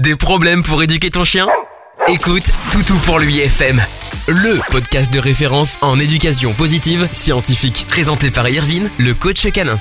Des problèmes pour éduquer ton chien? Écoute Toutou pour lui FM, le podcast de référence en éducation positive scientifique, présenté par Irvine, le coach canin.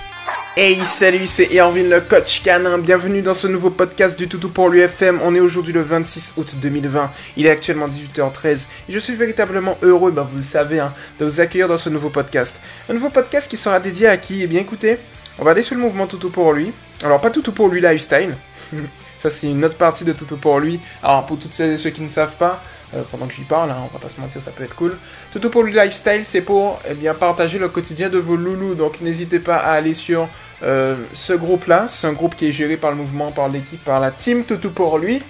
Hey salut c'est Irvine le coach canin, bienvenue dans ce nouveau podcast du Toutou pour l'UFM, on est aujourd'hui le 26 août 2020, il est actuellement 18h13 et je suis véritablement heureux, bah vous le savez, hein, de vous accueillir dans ce nouveau podcast. Un nouveau podcast qui sera dédié à qui? Eh bien écoutez, on va aller sur le mouvement Toutou pour lui, alors pas Toutou pour lui lifestyle, Ça, c'est une autre partie de Toto pour lui. Alors, pour toutes celles et ceux qui ne savent pas, euh, pendant que j'y parle, hein, on va pas se mentir, ça peut être cool. Toto pour lui lifestyle, c'est pour eh bien partager le quotidien de vos loulous. Donc, n'hésitez pas à aller sur euh, ce groupe-là. C'est un groupe qui est géré par le mouvement, par l'équipe, par la team Toto pour lui.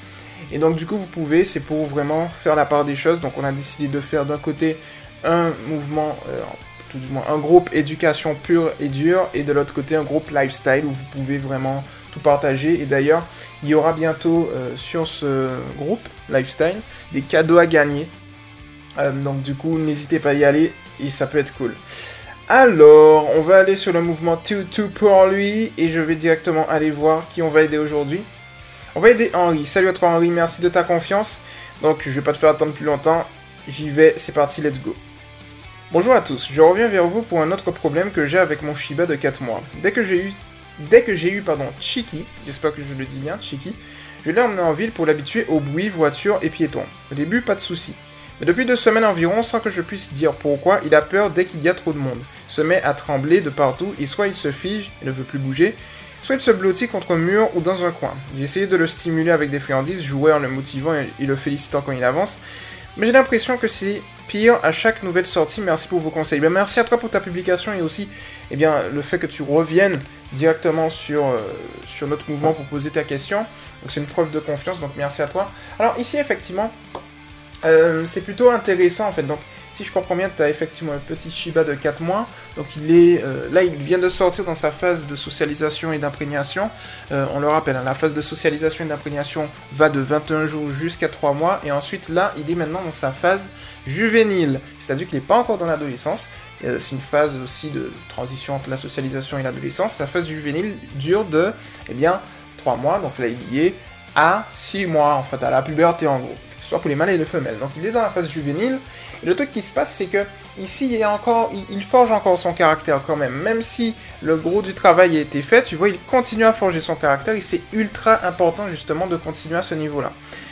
Et donc, du coup, vous pouvez, c'est pour vraiment faire la part des choses. Donc, on a décidé de faire d'un côté un mouvement, euh, tout du moins un groupe éducation pure et dure, et de l'autre côté un groupe lifestyle où vous pouvez vraiment tout partager. Et d'ailleurs, il y aura bientôt euh, sur ce groupe Lifestyle des cadeaux à gagner. Euh, donc du coup, n'hésitez pas à y aller et ça peut être cool. Alors, on va aller sur le mouvement 2-2 pour lui et je vais directement aller voir qui on va aider aujourd'hui. On va aider Henri. Salut à toi Henri, merci de ta confiance. Donc je vais pas te faire attendre plus longtemps. J'y vais, c'est parti, let's go. Bonjour à tous, je reviens vers vous pour un autre problème que j'ai avec mon Shiba de 4 mois. Dès que j'ai eu Dès que j'ai eu, pardon, Chiki, j'espère que je le dis bien, Chiki, je l'ai emmené en ville pour l'habituer au bruit, voiture et piétons. Au début, pas de soucis. Mais depuis deux semaines environ, sans que je puisse dire pourquoi, il a peur dès qu'il y a trop de monde. Se met à trembler de partout et soit il se fige et ne veut plus bouger, soit il se blottit contre un mur ou dans un coin. J'ai essayé de le stimuler avec des friandises, jouer en le motivant et le félicitant quand il avance, mais j'ai l'impression que c'est pire à chaque nouvelle sortie. Merci pour vos conseils. Ben, merci à toi pour ta publication et aussi eh bien, le fait que tu reviennes directement sur, euh, sur notre mouvement pour poser ta question. Donc c'est une preuve de confiance, donc merci à toi. Alors ici effectivement, euh, c'est plutôt intéressant en fait. Donc si je comprends bien, tu as effectivement un petit Shiba de 4 mois. Donc il est euh, là, il vient de sortir dans sa phase de socialisation et d'imprégnation. Euh, on le rappelle, hein, la phase de socialisation et d'imprégnation va de 21 jours jusqu'à 3 mois. Et ensuite, là, il est maintenant dans sa phase juvénile. C'est-à-dire qu'il n'est pas encore dans l'adolescence. Euh, c'est une phase aussi de transition entre la socialisation et l'adolescence. La phase juvénile dure de, eh bien, 3 mois. Donc là, il y est à 6 mois, en fait, à la puberté en gros soit pour les mâles et les femelles. Donc il est dans la phase juvénile. Et le truc qui se passe, c'est que ici, il, encore, il, forge encore son caractère quand même. Même si le gros du travail a été fait, tu vois, il continue à forger son caractère et c'est ultra important justement de continuer à ce niveau-là.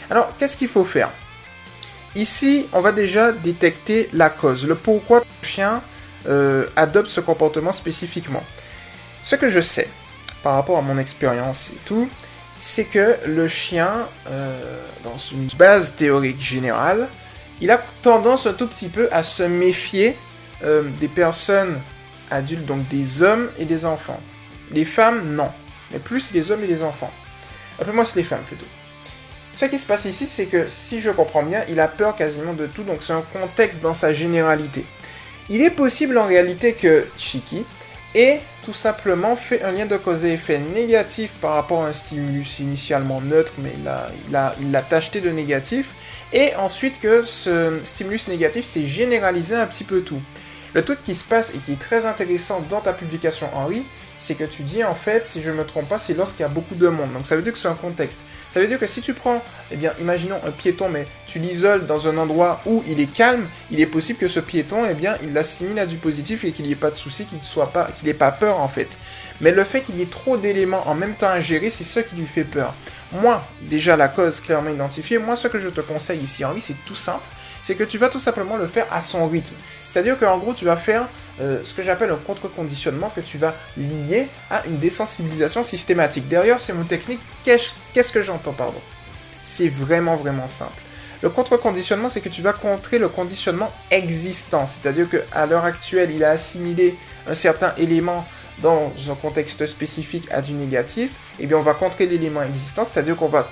Alors, qu'est-ce qu'il faut faire? Ici, on va déjà détecter la cause, le pourquoi le chien euh, adopte ce comportement spécifiquement. Ce que je sais, par rapport à mon expérience et tout, c'est que le chien, euh, dans une base théorique générale, il a tendance un tout petit peu à se méfier euh, des personnes adultes, donc des hommes et des enfants. Les femmes, non. Mais plus les hommes et les enfants. Peu moins c'est les femmes plutôt. Ce qui se passe ici, c'est que si je comprends bien, il a peur quasiment de tout, donc c'est un contexte dans sa généralité. Il est possible en réalité que Chiki, et tout simplement fait un lien de cause et effet négatif par rapport à un stimulus initialement neutre, mais il l'a a, il tacheté de négatif, et ensuite que ce stimulus négatif s'est généralisé un petit peu tout. Le truc qui se passe et qui est très intéressant dans ta publication Henri, c'est que tu dis en fait, si je ne me trompe pas, c'est lorsqu'il y a beaucoup de monde. Donc ça veut dire que c'est un contexte. Ça veut dire que si tu prends, eh bien, imaginons un piéton, mais tu l'isoles dans un endroit où il est calme, il est possible que ce piéton, eh bien, il l'assimile à du positif et qu'il n'y ait pas de souci, qu'il soit pas, qu'il n'ait pas peur en fait. Mais le fait qu'il y ait trop d'éléments en même temps à gérer, c'est ça qui lui fait peur. Moi, déjà la cause clairement identifiée, moi ce que je te conseille ici Henri, c'est tout simple, c'est que tu vas tout simplement le faire à son rythme. C'est-à-dire qu'en gros, tu vas faire euh, ce que j'appelle un contre-conditionnement que tu vas lier à une désensibilisation systématique. Derrière ces mots techniques, qu'est-ce que j'entends, pardon? C'est vraiment, vraiment simple. Le contre-conditionnement, c'est que tu vas contrer le conditionnement existant. C'est-à-dire qu'à l'heure actuelle, il a assimilé un certain élément dans un contexte spécifique à du négatif. Et eh bien, on va contrer l'élément existant, c'est-à-dire qu'on va,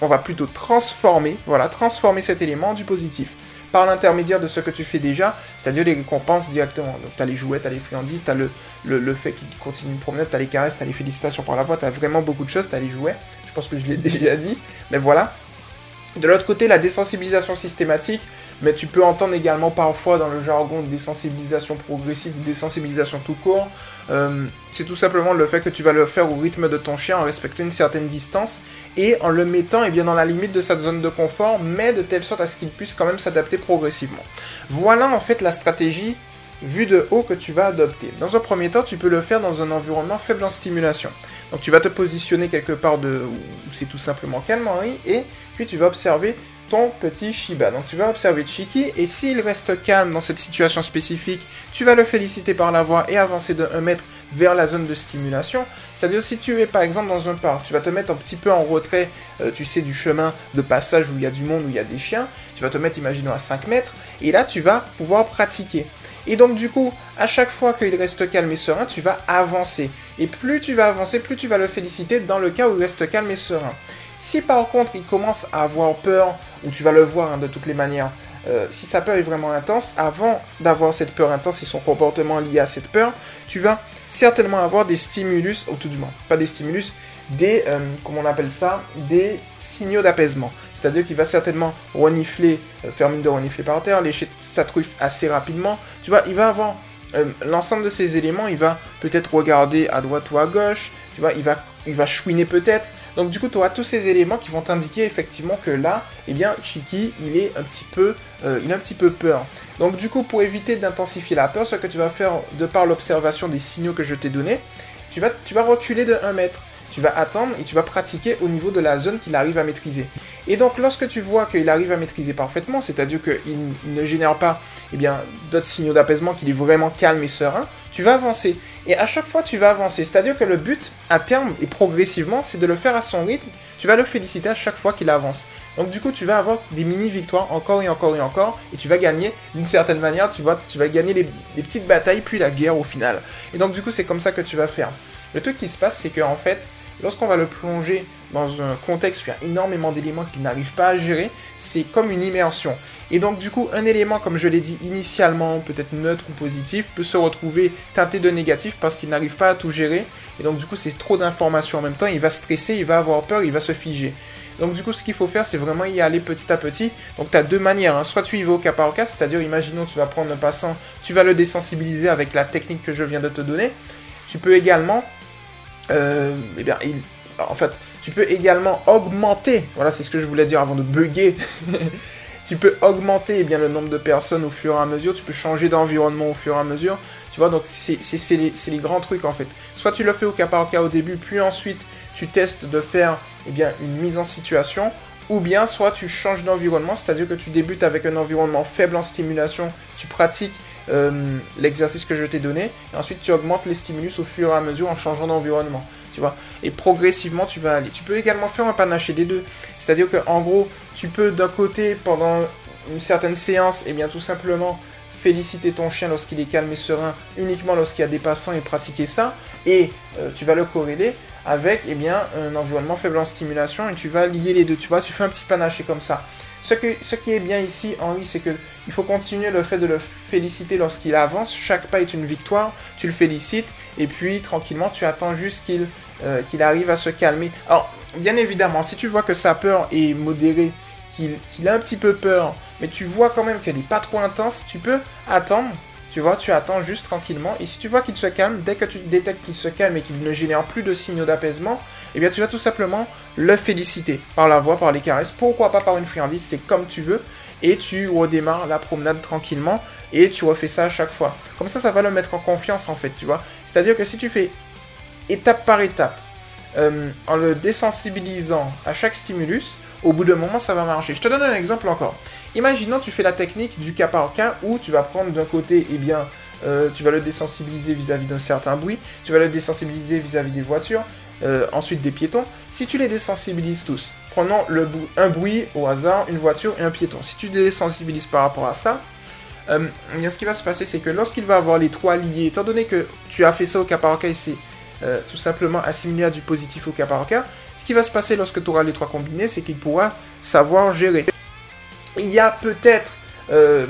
on va plutôt transformer, voilà, transformer cet élément en du positif par l'intermédiaire de ce que tu fais déjà, c'est-à-dire les récompenses directement. Donc tu as les jouets, tu as les friandises, tu as le, le, fait qu'il continue de promener, tu as les caresses, tu as les félicitations par la voix, tu as vraiment beaucoup de choses, tu as les jouets, je pense que je l'ai déjà dit, mais voilà. De l'autre côté, la désensibilisation systématique, mais tu peux entendre également parfois dans le jargon désensibilisation progressive ou désensibilisation tout court. Euh, c'est tout simplement le fait que tu vas le faire au rythme de ton chien en respectant une certaine distance et en le mettant eh bien, dans la limite de sa zone de confort, mais de telle sorte à ce qu'il puisse quand même s'adapter progressivement. Voilà en fait la stratégie vue de haut que tu vas adopter. Dans un premier temps, tu peux le faire dans un environnement faible en stimulation. Donc tu vas te positionner quelque part de, où c'est tout simplement calme et puis tu vas observer ton petit Shiba. Donc tu vas observer Chiki et s'il reste calme dans cette situation spécifique, tu vas le féliciter par la voix et avancer de 1 mètre vers la zone de stimulation. C'est-à-dire si tu es par exemple dans un parc, tu vas te mettre un petit peu en retrait, euh, tu sais, du chemin de passage où il y a du monde, où il y a des chiens, tu vas te mettre, imaginons, à 5 mètres, et là tu vas pouvoir pratiquer. Et donc du coup, à chaque fois qu'il reste calme et serein, tu vas avancer. Et plus tu vas avancer, plus tu vas le féliciter dans le cas où il reste calme et serein. Si par contre il commence à avoir peur, ou tu vas le voir hein, de toutes les manières, euh, si sa peur est vraiment intense, avant d'avoir cette peur intense et son comportement lié à cette peur, tu vas certainement avoir des stimulus, ou tout du moins, pas des stimulus, des, euh, comment on appelle ça, des signaux d'apaisement. C'est-à-dire qu'il va certainement renifler, euh, faire mine de renifler par terre, lécher sa truffe assez rapidement. Tu vois, il va avoir l'ensemble de ces éléments, il va peut-être regarder à droite ou à gauche, tu vois, il va, il va chouiner peut-être, donc du coup, tu auras tous ces éléments qui vont t'indiquer effectivement que là, eh bien, Chiki, il est un petit peu, euh, il a un petit peu peur. Donc du coup, pour éviter d'intensifier la peur, ce que tu vas faire de par l'observation des signaux que je t'ai donnés, tu vas, tu vas reculer de 1 mètre. Tu vas attendre et tu vas pratiquer au niveau de la zone qu'il arrive à maîtriser. Et donc lorsque tu vois qu'il arrive à maîtriser parfaitement, c'est-à-dire qu'il ne génère pas eh d'autres signaux d'apaisement, qu'il est vraiment calme et serein, tu vas avancer. Et à chaque fois, tu vas avancer. C'est-à-dire que le but, à terme et progressivement, c'est de le faire à son rythme. Tu vas le féliciter à chaque fois qu'il avance. Donc du coup, tu vas avoir des mini-victoires encore et encore et encore. Et tu vas gagner, d'une certaine manière, tu, vois, tu vas gagner les, petites batailles, puis la guerre au final. Et donc du coup, c'est comme ça que tu vas faire. Le truc qui se passe, c'est qu'en fait, lorsqu'on va le plonger dans un contexte où il y a énormément d'éléments qu'il n'arrive pas à gérer, c'est comme une immersion. Et donc du coup, un élément, comme je l'ai dit initialement, peut-être neutre ou positif, peut se retrouver teinté de négatif parce qu'il n'arrive pas à tout gérer. Et donc du coup, c'est trop d'informations en même temps, il va stresser, il va avoir peur, il va se figer. Donc du coup, ce qu'il faut faire, c'est vraiment y aller petit à petit. Donc tu as deux manières. Hein. Soit tu y vas au cas par cas, c'est-à-dire, imaginons, tu vas prendre un passant, tu vas le désensibiliser avec la technique que je viens de te donner. Tu peux également... Euh, eh bien, en fait, tu peux également augmenter, voilà c'est ce que je voulais dire avant de bugger, tu peux augmenter eh bien, le nombre de personnes au fur et à mesure, tu peux changer d'environnement au fur et à mesure, tu vois, donc c'est les, les, grands trucs en fait. Soit tu le fais au cas par cas au début, puis ensuite tu testes de faire eh bien, une mise en situation, ou bien soit tu changes d'environnement, c'est-à-dire que tu débutes avec un environnement faible en stimulation, tu pratiques euh, l'exercice que je t'ai donné, et ensuite tu augmentes les stimulus au fur et à mesure en changeant d'environnement tu vois. Et progressivement, tu vas aller. Tu peux également faire un panaché des deux. C'est-à-dire que, en gros, tu peux d'un côté, pendant une certaine séance, et eh bien tout simplement féliciter ton chien lorsqu'il est calme et serein, uniquement lorsqu'il y a des passants et pratiquer ça. Et euh, tu vas le corréler avec eh bien, un environnement faible en stimulation et tu vas lier les deux. Tu vois, tu fais un petit panaché comme ça. Ce, qui est bien ici, Henri, c'est que il faut continuer le fait de le féliciter lorsqu'il avance. Chaque pas est une victoire. Tu le félicites et puis tranquillement, tu attends juste qu'il euh, qu'il arrive à se calmer. Alors, bien évidemment, si tu vois que sa peur est modérée, qu'il a un petit peu peur, mais tu vois quand même qu'elle n'est pas trop intense, tu peux attendre tu vois, tu attends juste tranquillement. Et si tu vois qu'il se calme, dès que tu détectes qu'il se calme et qu'il ne génère plus de signaux d'apaisement, eh bien tu vas tout simplement le féliciter par la voix, par les caresses, pourquoi pas par une friandise, c'est comme tu veux. Et tu redémarres la promenade tranquillement et tu refais ça à chaque fois. Comme ça, ça va le mettre en confiance en fait, tu vois. C'est-à-dire que si tu fais étape par étape, euh, en le désensibilisant à chaque stimulus, au bout d'un moment, ça va marcher. Je te donne un exemple encore. Imaginons, tu fais la technique du cas par cas où tu vas prendre d'un côté, eh bien, euh, tu vas le désensibiliser vis-à-vis d'un certain bruit, tu vas le désensibiliser vis-à-vis des voitures, euh, ensuite des piétons. Si tu les désensibilises tous, prenons un bruit au hasard, une voiture et un piéton. Si tu les désensibilises par rapport à ça, euh, ce qui va se passer, c'est que lorsqu'il va avoir les trois liés, étant donné que tu as fait ça au cas par cas tout simplement assimilé à du positif au cas par cas, ce qui va se passer lorsque tu auras les trois combinés, c'est qu'il pourra savoir gérer il y a peut-être euh,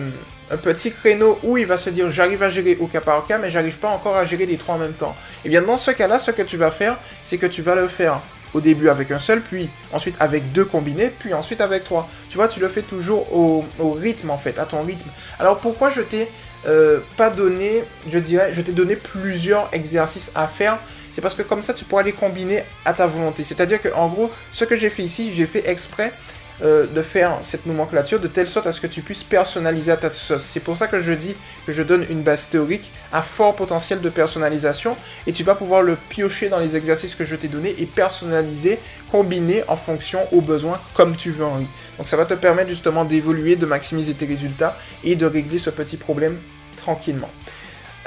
un petit créneau où il va se dire j'arrive à gérer au cas par cas, mais j'arrive pas encore à gérer les trois en même temps. Et eh bien dans ce cas-là, ce que tu vas faire, c'est que tu vas le faire au début avec un seul, puis ensuite avec deux combinés, puis ensuite avec trois. Tu vois, tu le fais toujours au, rythme en fait, à ton rythme. Alors pourquoi je t'ai euh, pas donné, je dirais, je t'ai donné plusieurs exercices à faire c'est parce que comme ça, tu pourras les combiner à ta volonté. C'est-à-dire que, en gros, ce que j'ai fait ici, j'ai fait exprès euh, de faire cette nomenclature de telle sorte à ce que tu puisses personnaliser à ta sauce. C'est pour ça que je dis que je donne une base théorique à fort potentiel de personnalisation et tu vas pouvoir le piocher dans les exercices que je t'ai donnés et personnaliser, combiner en fonction aux besoins comme tu veux en lui. Donc ça va te permettre justement d'évoluer, de maximiser tes résultats et de régler ce petit problème tranquillement.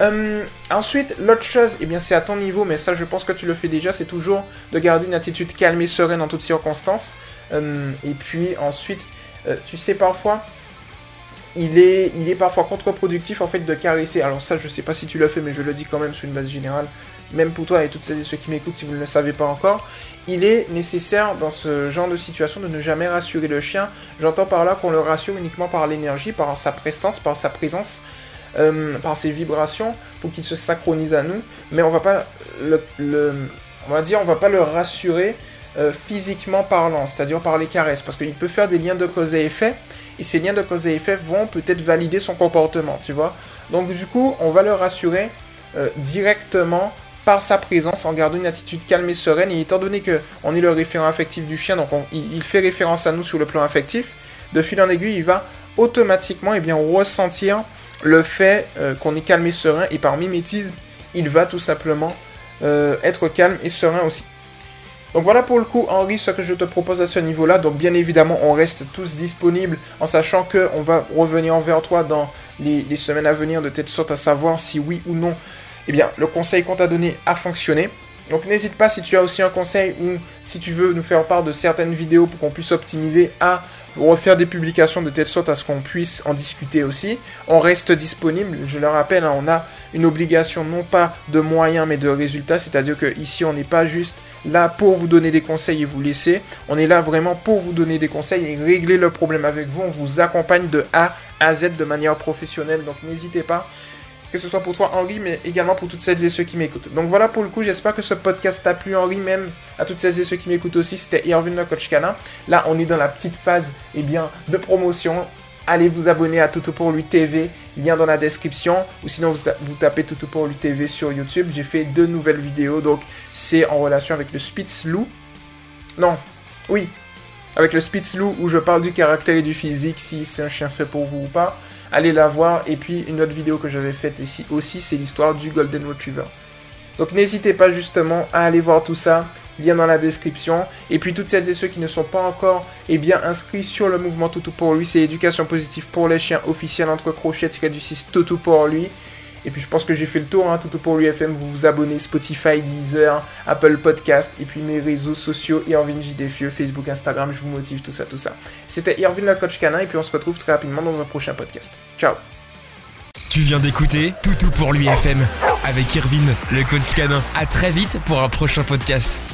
Euh, ensuite, l'autre chose, eh bien, c'est à ton niveau, mais ça, je pense que tu le fais déjà, c'est toujours de garder une attitude calme et sereine en toutes circonstances. Euh, et puis ensuite, euh, tu sais, parfois, il est, il est parfois contre-productif en fait de caresser. Alors ça, je sais pas si tu le fais, mais je le dis quand même sur une base générale, même pour toi et toutes celles et ceux qui m'écoutent si vous ne le savez pas encore. Il est nécessaire dans ce genre de situation de ne jamais rassurer le chien. J'entends par là qu'on le rassure uniquement par l'énergie, par sa prestance, par sa présence. Euh, par ses vibrations pour qu'il se synchronise à nous, mais on va pas le, on va dire on va pas le rassurer euh, physiquement parlant, c'est-à-dire par les caresses, parce qu'il peut faire des liens de cause et effet, et ces liens de cause et effet vont peut-être valider son comportement, tu vois. Donc du coup, on va le rassurer euh, directement par sa présence en gardant une attitude calme et sereine, et étant donné que on est le référent affectif du chien, donc il, fait référence à nous sur le plan affectif, de fil en aiguille, il va automatiquement et eh bien, ressentir le fait euh, qu'on est calme et serein, et par mimétisme, il va tout simplement euh, être calme et serein aussi. Donc voilà pour le coup, Henri, ce que je te propose à ce niveau-là. Donc bien évidemment, on reste tous disponibles en sachant qu'on va revenir envers toi dans les, semaines à venir de telle sorte à savoir si oui ou non, eh bien, le conseil qu'on t'a donné a fonctionné. Donc n'hésite pas si tu as aussi un conseil ou si tu veux nous faire part de certaines vidéos pour qu'on puisse optimiser à refaire des publications de telle sorte à ce qu'on puisse en discuter aussi. On reste disponible, je le rappelle, hein, on a une obligation non pas de moyens mais de résultats, c'est-à-dire que ici on n'est pas juste là pour vous donner des conseils et vous laisser, on est là vraiment pour vous donner des conseils et régler le problème avec vous, on vous accompagne de A à Z de manière professionnelle, donc n'hésitez pas que ce soit pour toi Henri, mais également pour toutes celles et ceux qui m'écoutent. Donc voilà pour le coup, j'espère que ce podcast t'a plu Henri, même à toutes celles et ceux qui m'écoutent aussi, c'était Irvin le coach. Là, on est dans la petite phase eh bien, de promotion. Allez vous abonner à Toto pour lui TV, lien dans la description, ou sinon vous, tapez Toto pour lui TV sur YouTube. J'ai fait deux nouvelles vidéos, donc c'est en relation avec le Spitzlou. Non, oui, avec le Spitzlou où je parle du caractère et du physique, si c'est un chien fait pour vous ou pas allez la voir. Et puis une autre vidéo que j'avais faite ici aussi, c'est l'histoire du Golden Retriever. Donc n'hésitez pas justement à aller voir tout ça, lien dans la description. Et puis toutes celles et ceux qui ne sont pas encore eh bien, inscrits sur le mouvement Toutou pour lui, c'est éducation positive pour les chiens officiel entre crochets du 6 Toutou pour lui. Et puis je pense que j'ai fait le tour, hein, tout pour l'UFM, vous vous abonnez, Spotify, Deezer, Apple Podcast, et puis mes réseaux sociaux, Irvin JDFIE, Facebook, Instagram, je vous motive, tout ça, tout ça. C'était Irvin le coach canin, et puis on se retrouve très rapidement dans un prochain podcast. Ciao Tu viens d'écouter Toutou pour l'UFM avec Irvin, le coach canin. À très vite pour un prochain podcast.